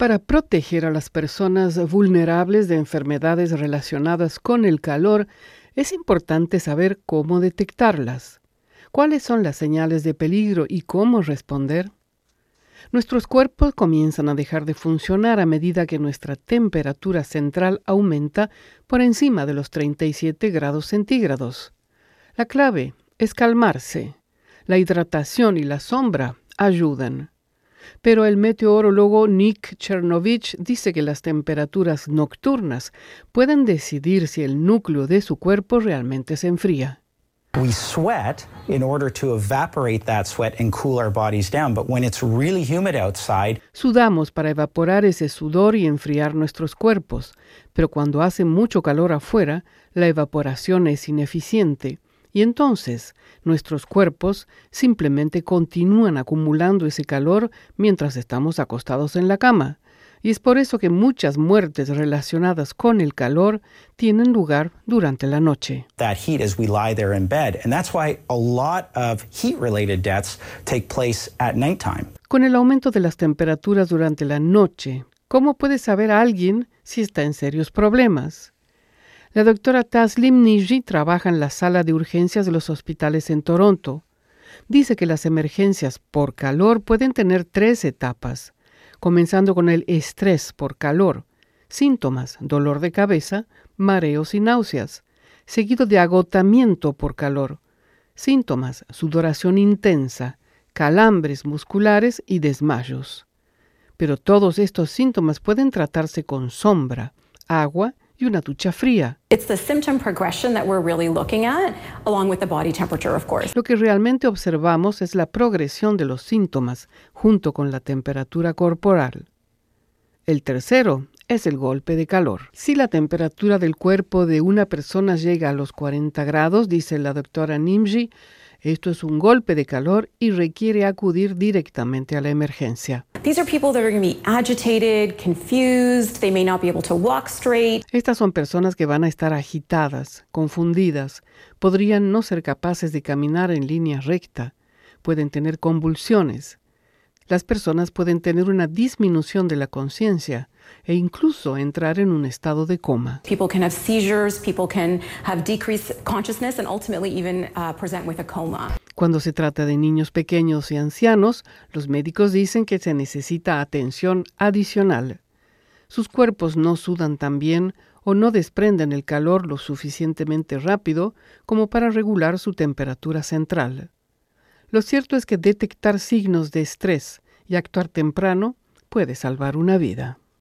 Para proteger a las personas vulnerables de enfermedades relacionadas con el calor, es importante saber cómo detectarlas, cuáles son las señales de peligro y cómo responder. Nuestros cuerpos comienzan a dejar de funcionar a medida que nuestra temperatura central aumenta por encima de los 37 grados centígrados. La clave es calmarse. La hidratación y la sombra ayudan. Pero el meteorólogo Nick Chernovich dice que las temperaturas nocturnas pueden decidir si el núcleo de su cuerpo realmente se enfría. We sweat in order to evaporate that sweat and cool our bodies down, but when it's really humid outside, Sudamos para evaporar ese sudor y enfriar nuestros cuerpos, pero cuando hace mucho calor afuera, la evaporación es ineficiente y entonces nuestros cuerpos simplemente continúan acumulando ese calor mientras estamos acostados en la cama. Y es por eso que muchas muertes relacionadas con el calor tienen lugar durante la noche. that heat as we lie there in bed. And that's why a lot of heat related deaths take place at nighttime. Con el aumento de las temperaturas durante la noche, ¿cómo puede saber alguien si está en serios problemas? La doctora Taslim Niji trabaja en la sala de urgencias de los hospitales en Toronto. Dice que las emergencias por calor pueden tener tres etapas, comenzando con el estrés por calor, síntomas, dolor de cabeza, mareos y náuseas, seguido de agotamiento por calor, síntomas, sudoración intensa, calambres musculares y desmayos. Pero todos estos síntomas pueden tratarse con sombra, agua y una ducha fría. It's the symptom progression that we're really looking at, along with the body temperature, of course. Lo que realmente observamos es la progresión de los síntomas junto con la temperatura corporal. El tercero es el golpe de calor. Si la temperatura del cuerpo de una persona llega a los 40 grados, dice la doctora Nimji, esto es un golpe de calor y requiere acudir directamente a la emergencia. These are people that are going to be agitated, confused, they may not be able to walk straight. Estas son personas que van a estar agitadas, confundidas, podrían no ser capaces de caminar en línea recta, pueden tener convulsiones. Las personas pueden tener una disminución de la conciencia e incluso entrar en un estado de coma. People can have seizures, people can have decreased consciousness, and ultimately even present with a coma. Cuando se trata de niños pequeños y ancianos, los médicos dicen que se necesita atención adicional. Sus cuerpos no sudan tan bien o no desprenden el calor lo suficientemente rápido como para regular su temperatura central. Lo cierto es que detectar signos de estrés y actuar temprano puede salvar una vida.